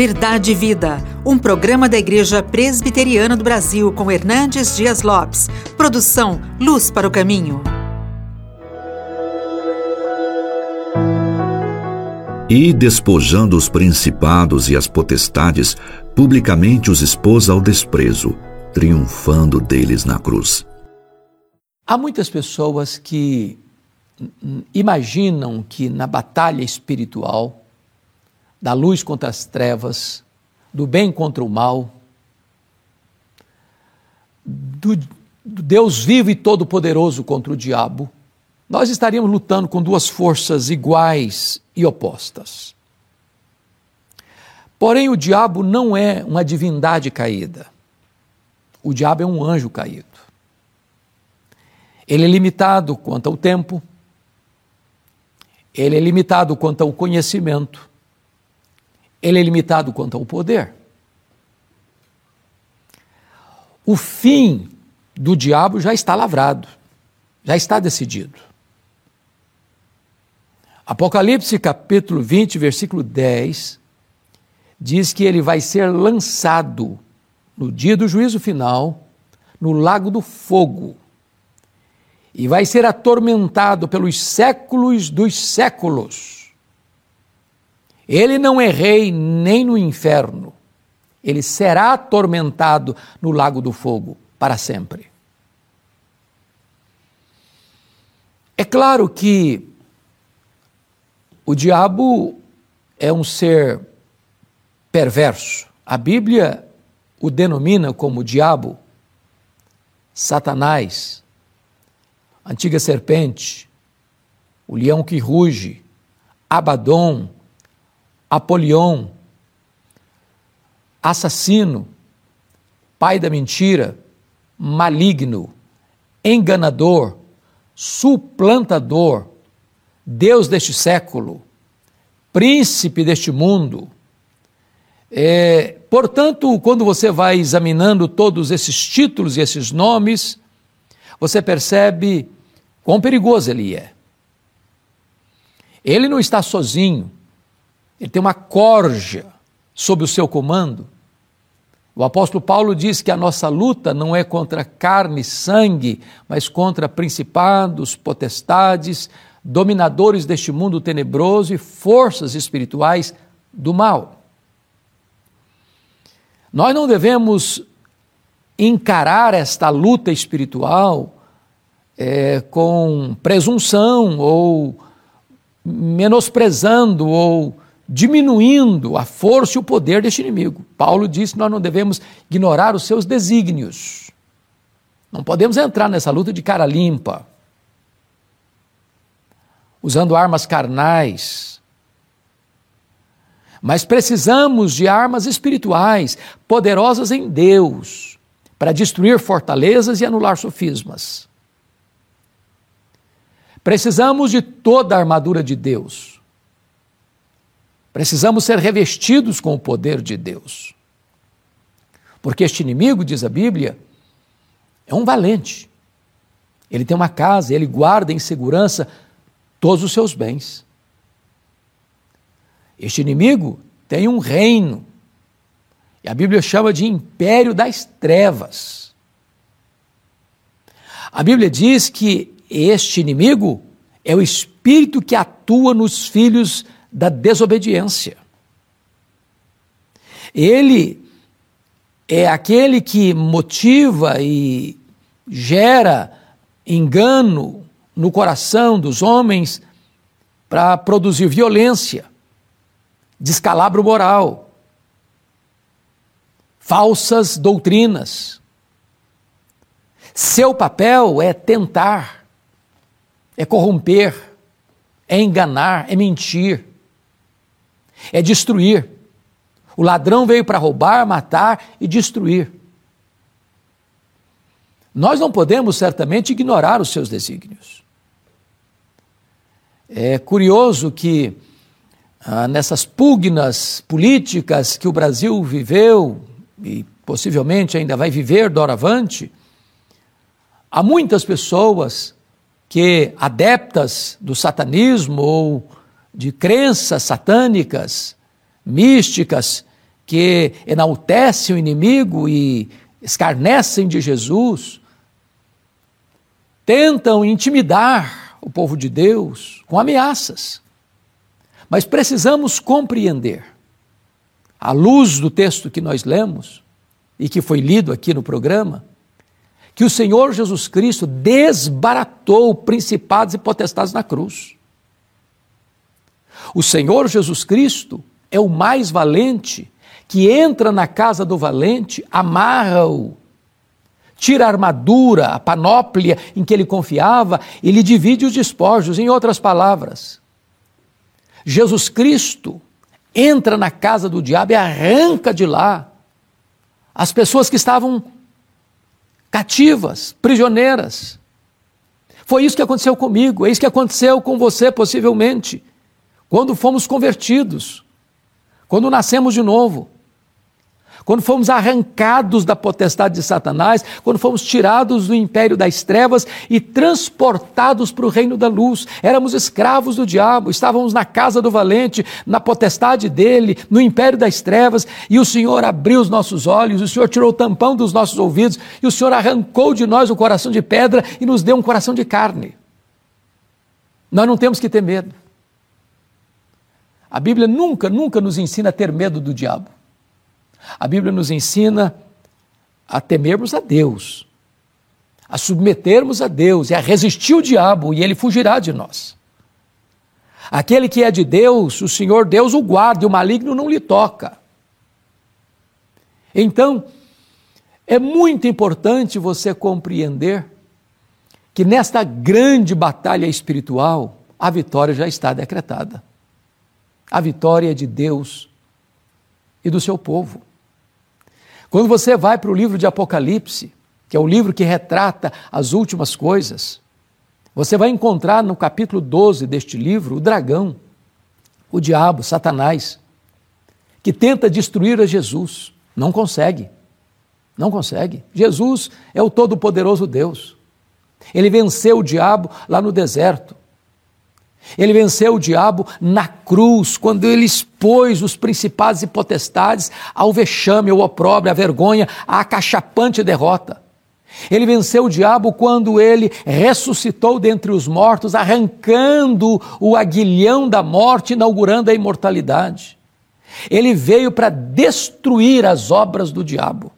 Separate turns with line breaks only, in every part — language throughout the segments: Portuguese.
Verdade e Vida, um programa da Igreja Presbiteriana do Brasil com Hernandes Dias Lopes. Produção Luz para o Caminho.
E, despojando os principados e as potestades, publicamente os expôs ao desprezo, triunfando deles na cruz.
Há muitas pessoas que imaginam que na batalha espiritual, da luz contra as trevas, do bem contra o mal, do, do Deus vivo e todo-poderoso contra o diabo, nós estaríamos lutando com duas forças iguais e opostas. Porém, o diabo não é uma divindade caída. O diabo é um anjo caído. Ele é limitado quanto ao tempo, ele é limitado quanto ao conhecimento, ele é limitado quanto ao poder. O fim do diabo já está lavrado, já está decidido. Apocalipse capítulo 20, versículo 10, diz que ele vai ser lançado no dia do juízo final no lago do fogo e vai ser atormentado pelos séculos dos séculos. Ele não é rei nem no inferno, ele será atormentado no lago do fogo para sempre. É claro que o diabo é um ser perverso. A Bíblia o denomina como diabo, Satanás, antiga serpente, o leão que ruge, Abaddon, Apolion, assassino, pai da mentira, maligno, enganador, suplantador, Deus deste século, príncipe deste mundo. É, portanto, quando você vai examinando todos esses títulos e esses nomes, você percebe quão perigoso ele é. Ele não está sozinho, ele tem uma corja sob o seu comando. O apóstolo Paulo diz que a nossa luta não é contra carne e sangue, mas contra principados, potestades, dominadores deste mundo tenebroso e forças espirituais do mal. Nós não devemos encarar esta luta espiritual é, com presunção ou menosprezando ou diminuindo a força e o poder deste inimigo. Paulo disse nós não devemos ignorar os seus desígnios. Não podemos entrar nessa luta de cara limpa, usando armas carnais. Mas precisamos de armas espirituais, poderosas em Deus, para destruir fortalezas e anular sofismas. Precisamos de toda a armadura de Deus. Precisamos ser revestidos com o poder de Deus. Porque este inimigo, diz a Bíblia, é um valente. Ele tem uma casa, ele guarda em segurança todos os seus bens. Este inimigo tem um reino e a Bíblia chama de império das trevas. A Bíblia diz que este inimigo é o espírito que atua nos filhos da desobediência. Ele é aquele que motiva e gera engano no coração dos homens para produzir violência, descalabro moral, falsas doutrinas. Seu papel é tentar, é corromper, é enganar, é mentir, é destruir. O ladrão veio para roubar, matar e destruir. Nós não podemos certamente ignorar os seus desígnios. É curioso que ah, nessas pugnas políticas que o Brasil viveu e possivelmente ainda vai viver doravante, há muitas pessoas que, adeptas do satanismo ou de crenças satânicas, místicas, que enaltecem o inimigo e escarnecem de Jesus, tentam intimidar o povo de Deus com ameaças. Mas precisamos compreender, à luz do texto que nós lemos e que foi lido aqui no programa, que o Senhor Jesus Cristo desbaratou principados e potestades na cruz. O Senhor Jesus Cristo é o mais valente que entra na casa do valente, amarra-o, tira a armadura, a panóplia em que ele confiava e lhe divide os despojos. Em outras palavras, Jesus Cristo entra na casa do diabo e arranca de lá as pessoas que estavam cativas, prisioneiras. Foi isso que aconteceu comigo, é isso que aconteceu com você, possivelmente, quando fomos convertidos, quando nascemos de novo quando fomos arrancados da potestade de Satanás, quando fomos tirados do império das trevas e transportados para o reino da luz. Éramos escravos do diabo, estávamos na casa do valente, na potestade dele, no império das trevas, e o Senhor abriu os nossos olhos, o Senhor tirou o tampão dos nossos ouvidos, e o Senhor arrancou de nós o coração de pedra e nos deu um coração de carne. Nós não temos que ter medo. A Bíblia nunca, nunca nos ensina a ter medo do diabo. A Bíblia nos ensina a temermos a Deus, a submetermos a Deus e a resistir o diabo, e ele fugirá de nós. Aquele que é de Deus, o Senhor Deus o guarda, e o maligno não lhe toca. Então, é muito importante você compreender que nesta grande batalha espiritual, a vitória já está decretada. A vitória de Deus e do seu povo. Quando você vai para o livro de Apocalipse, que é o livro que retrata as últimas coisas, você vai encontrar no capítulo 12 deste livro o dragão, o diabo, Satanás, que tenta destruir a Jesus. Não consegue. Não consegue. Jesus é o Todo-Poderoso Deus. Ele venceu o diabo lá no deserto. Ele venceu o diabo na cruz, quando ele expôs os principados e potestades ao vexame, ao opróbrio, à vergonha, à acachapante derrota. Ele venceu o diabo quando ele ressuscitou dentre os mortos, arrancando o aguilhão da morte, inaugurando a imortalidade. Ele veio para destruir as obras do diabo.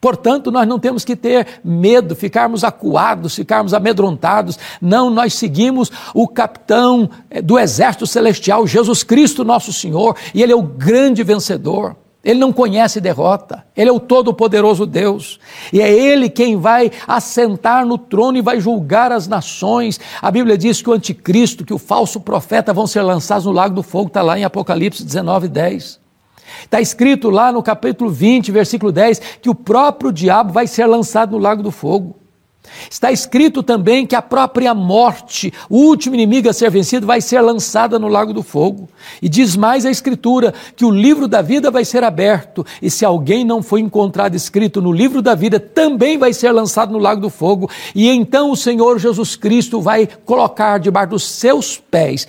Portanto, nós não temos que ter medo, ficarmos acuados, ficarmos amedrontados. Não, nós seguimos o capitão eh, do exército celestial, Jesus Cristo, nosso Senhor, e Ele é o grande vencedor. Ele não conhece derrota, Ele é o Todo-Poderoso Deus, e é Ele quem vai assentar no trono e vai julgar as nações. A Bíblia diz que o anticristo, que o falso profeta vão ser lançados no lago do fogo, está lá em Apocalipse 19, 10. Está escrito lá no capítulo 20, versículo 10, que o próprio diabo vai ser lançado no lago do fogo. Está escrito também que a própria morte, o último inimigo a ser vencido, vai ser lançada no lago do fogo. E diz mais a Escritura que o livro da vida vai ser aberto, e se alguém não foi encontrado escrito no livro da vida, também vai ser lançado no lago do fogo. E então o Senhor Jesus Cristo vai colocar debaixo dos seus pés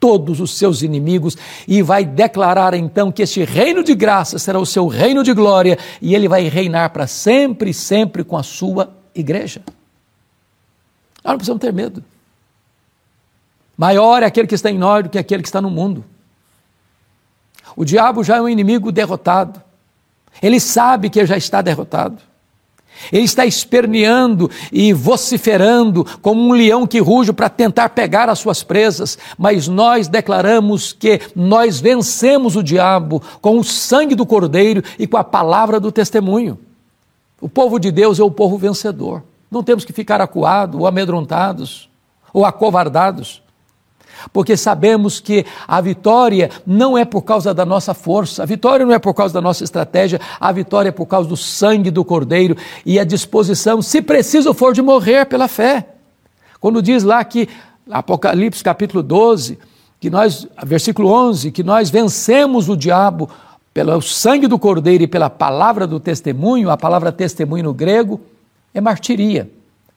todos os seus inimigos e vai declarar então que este reino de graça será o seu reino de glória e ele vai reinar para sempre e sempre com a sua igreja. Nós não precisamos ter medo. Maior é aquele que está em nós do que aquele que está no mundo. O diabo já é um inimigo derrotado. Ele sabe que já está derrotado. Ele está esperneando e vociferando como um leão que ruge para tentar pegar as suas presas, mas nós declaramos que nós vencemos o diabo com o sangue do Cordeiro e com a palavra do testemunho. O povo de Deus é o povo vencedor. Não temos que ficar acuados ou amedrontados ou acovardados porque sabemos que a vitória não é por causa da nossa força, a vitória não é por causa da nossa estratégia, a vitória é por causa do sangue do Cordeiro e a disposição, se preciso for, de morrer pela fé. Quando diz lá que, Apocalipse capítulo 12, que nós, versículo 11, que nós vencemos o diabo pelo sangue do Cordeiro e pela palavra do testemunho, a palavra testemunho no grego é martiria,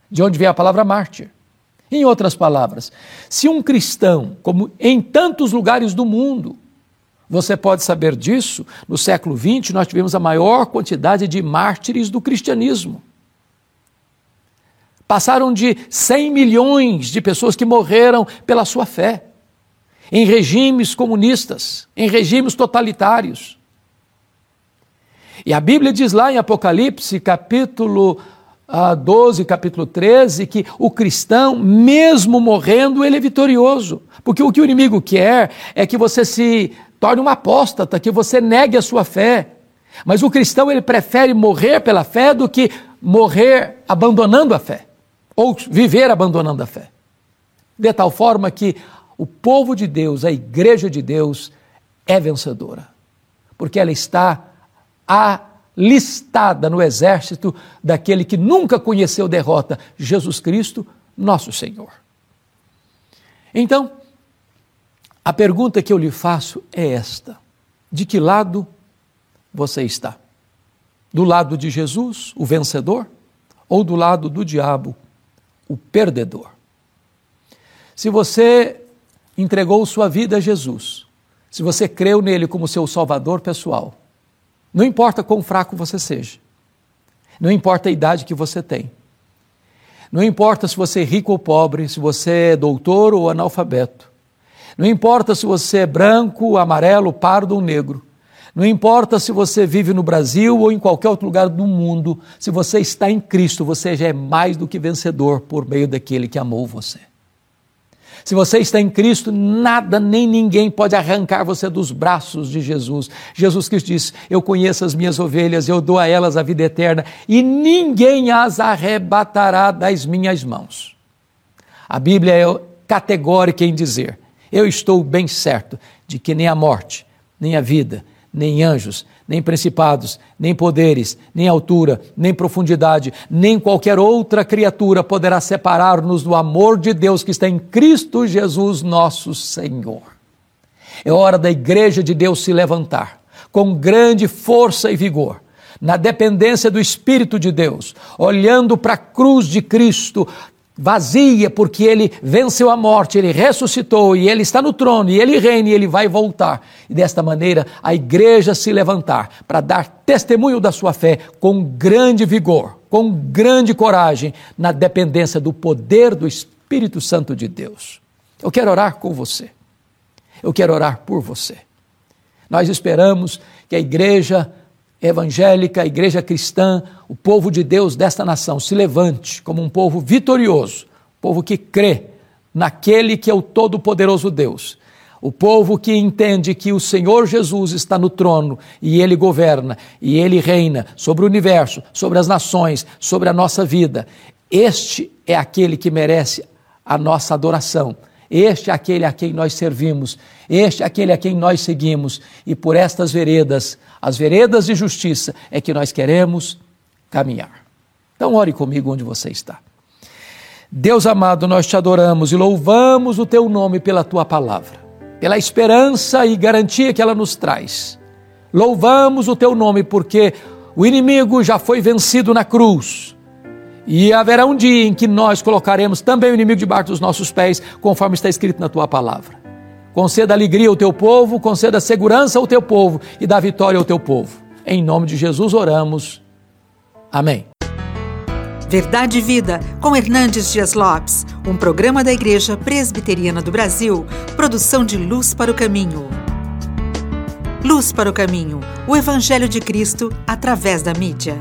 de onde vem a palavra mártir. Em outras palavras, se um cristão, como em tantos lugares do mundo, Você pode saber disso. No século XX, nós tivemos a maior quantidade de mártires do cristianismo. Passaram de 100 milhões de pessoas que morreram pela sua fé, em regimes comunistas, em regimes totalitários. E a Bíblia diz lá em Apocalipse, capítulo 12, ah, capítulo 13, que o cristão, mesmo morrendo, ele é vitorioso. Porque o que o inimigo quer é que você se torne um apóstata, que você negue a sua fé. Mas o cristão, ele prefere morrer pela fé do que morrer abandonando a fé, ou viver abandonando a fé. De tal forma que o povo de Deus, a igreja de Deus, é vencedora, porque ela está alistada no exército daquele que nunca conheceu derrota, Jesus Cristo, nosso Senhor. Então, a pergunta que eu lhe faço é esta: de que lado você está? Do lado de Jesus, o vencedor, ou do lado do diabo, o perdedor? Se você entregou sua vida a Jesus, se você creu nele como seu salvador pessoal, não importa quão fraco você seja, não importa a idade que você tem, não importa se você é rico ou pobre, se você é doutor ou analfabeto, não importa se você é branco, amarelo, pardo ou negro, não importa se você vive no Brasil ou em qualquer outro lugar do mundo, se você está em Cristo, você já é mais do que vencedor por meio daquele que amou você. Se você está em Cristo, nada nem ninguém pode arrancar você dos braços de Jesus. Jesus Cristo disse: Eu conheço as minhas ovelhas, eu dou a elas a vida eterna e ninguém as arrebatará das minhas mãos. A Bíblia é categórica em dizer: Eu estou bem certo de que nem a morte, nem a vida, nem anjos, nem principados, nem poderes, nem altura, nem profundidade, nem qualquer outra criatura poderá separar-nos do amor de Deus que está em Cristo Jesus, nosso Senhor. É hora da igreja de Deus se levantar com grande força e vigor na dependência do Espírito de Deus, olhando para a cruz de Cristo, vazia, porque ele venceu a morte, ele ressuscitou e ele está no trono e ele reina e ele vai voltar. E desta maneira a igreja se levantar para dar testemunho da sua fé com grande vigor, com grande coragem, na dependência do poder do Espírito Santo de Deus. Eu quero orar com você. Eu quero orar por você. Nós esperamos que a igreja evangélica, a igreja cristã, o povo de Deus desta nação se levante como um povo vitorioso, povo que crê naquele que é o todo-poderoso Deus. O povo que entende que o Senhor Jesus está no trono e ele governa e ele reina sobre o universo, sobre as nações, sobre a nossa vida. Este é aquele que merece a nossa adoração. Este é aquele a quem nós servimos, este é aquele a quem nós seguimos, e por estas veredas as veredas de justiça é que nós queremos caminhar. Então, ore comigo onde você está. Deus amado, nós te adoramos e louvamos o teu nome pela tua palavra, pela esperança e garantia que ela nos traz. Louvamos o teu nome porque o inimigo já foi vencido na cruz. E haverá um dia em que nós colocaremos também o inimigo debaixo dos nossos pés, conforme está escrito na tua palavra. Conceda alegria ao teu povo, conceda segurança ao teu povo e dá vitória ao teu povo. Em nome de Jesus oramos. Amém.
Verdade e Vida, com Hernandes Dias Lopes, um programa da Igreja Presbiteriana do Brasil, produção de Luz para o Caminho. Luz para o Caminho, o Evangelho de Cristo através da mídia.